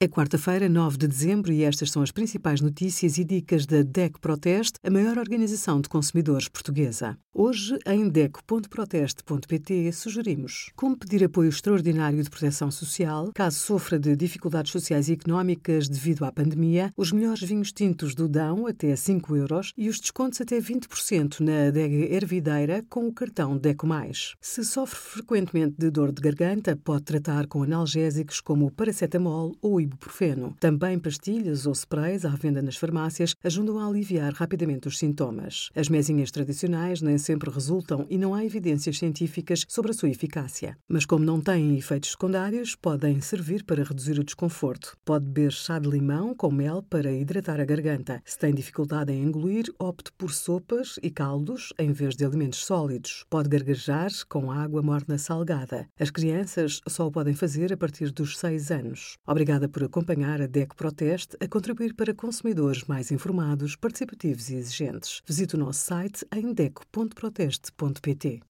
É quarta-feira, 9 de dezembro, e estas são as principais notícias e dicas da DEC Proteste, a maior organização de consumidores portuguesa. Hoje, em DEC.proteste.pt, sugerimos como pedir apoio extraordinário de proteção social caso sofra de dificuldades sociais e económicas devido à pandemia, os melhores vinhos tintos do Dão até 5 euros e os descontos até 20% na adega Ervideira com o cartão DECO+. Se sofre frequentemente de dor de garganta, pode tratar com analgésicos como o paracetamol ou ibuprofeno. Também pastilhas ou sprays à venda nas farmácias ajudam a aliviar rapidamente os sintomas. As mesinhas tradicionais nem sempre resultam e não há evidências científicas sobre a sua eficácia. Mas como não têm efeitos secundários, podem servir para reduzir o desconforto. Pode beber chá de limão com mel para hidratar a garganta. Se tem dificuldade em engolir, opte por sopas e caldos em vez de alimentos sólidos. Pode gargarejar com água morna salgada. As crianças só o podem fazer a partir dos 6 anos. Obrigada por acompanhar a DEC Proteste a contribuir para consumidores mais informados, participativos e exigentes. Visite o nosso site em deco.proteste.pt.